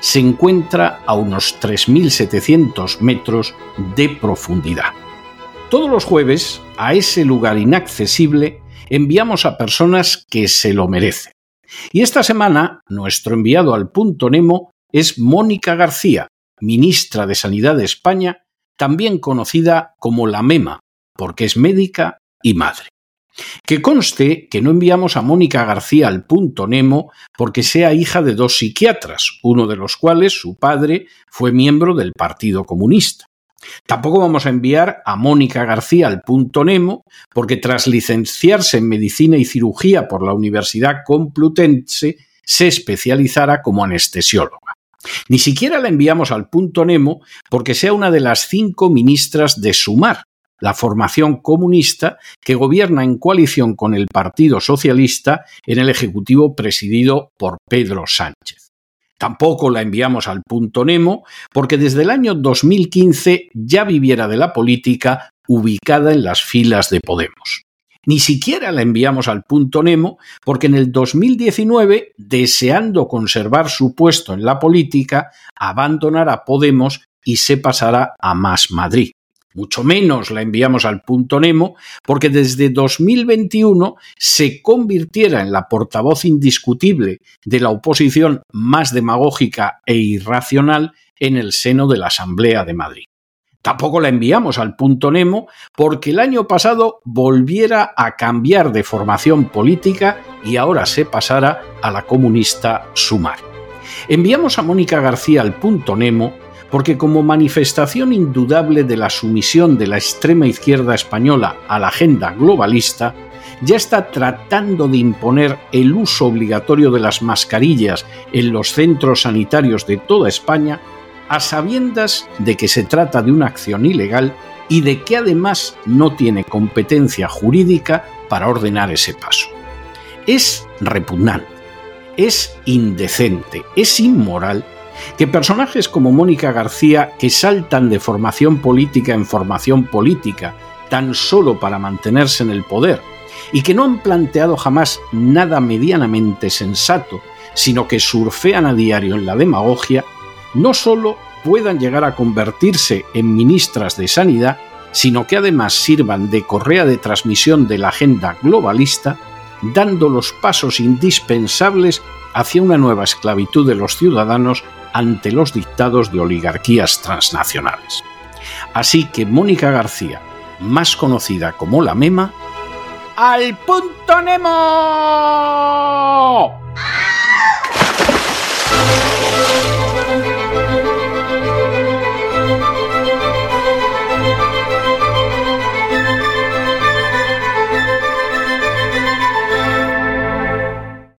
se encuentra a unos 3.700 metros de profundidad. Todos los jueves, a ese lugar inaccesible, enviamos a personas que se lo merecen. Y esta semana, nuestro enviado al punto Nemo es Mónica García, ministra de Sanidad de España, también conocida como la MEMA, porque es médica y madre. Que conste que no enviamos a Mónica García al punto Nemo porque sea hija de dos psiquiatras, uno de los cuales, su padre, fue miembro del Partido Comunista. Tampoco vamos a enviar a Mónica García al punto Nemo, porque tras licenciarse en Medicina y Cirugía por la Universidad Complutense, se especializará como anestesióloga. Ni siquiera la enviamos al punto Nemo porque sea una de las cinco ministras de Sumar, la formación comunista que gobierna en coalición con el Partido Socialista en el Ejecutivo presidido por Pedro Sánchez. Tampoco la enviamos al punto Nemo porque desde el año 2015 ya viviera de la política ubicada en las filas de Podemos. Ni siquiera la enviamos al punto Nemo porque en el 2019, deseando conservar su puesto en la política, abandonará Podemos y se pasará a Más Madrid mucho menos la enviamos al punto Nemo, porque desde 2021 se convirtiera en la portavoz indiscutible de la oposición más demagógica e irracional en el seno de la Asamblea de Madrid. Tampoco la enviamos al punto Nemo porque el año pasado volviera a cambiar de formación política y ahora se pasara a la comunista Sumar. Enviamos a Mónica García al punto Nemo porque como manifestación indudable de la sumisión de la extrema izquierda española a la agenda globalista, ya está tratando de imponer el uso obligatorio de las mascarillas en los centros sanitarios de toda España, a sabiendas de que se trata de una acción ilegal y de que además no tiene competencia jurídica para ordenar ese paso. Es repugnante, es indecente, es inmoral que personajes como Mónica García, que saltan de formación política en formación política, tan solo para mantenerse en el poder, y que no han planteado jamás nada medianamente sensato, sino que surfean a diario en la demagogia, no solo puedan llegar a convertirse en ministras de Sanidad, sino que además sirvan de correa de transmisión de la agenda globalista, dando los pasos indispensables hacia una nueva esclavitud de los ciudadanos ante los dictados de oligarquías transnacionales. Así que Mónica García, más conocida como la Mema, ¡al punto Nemo!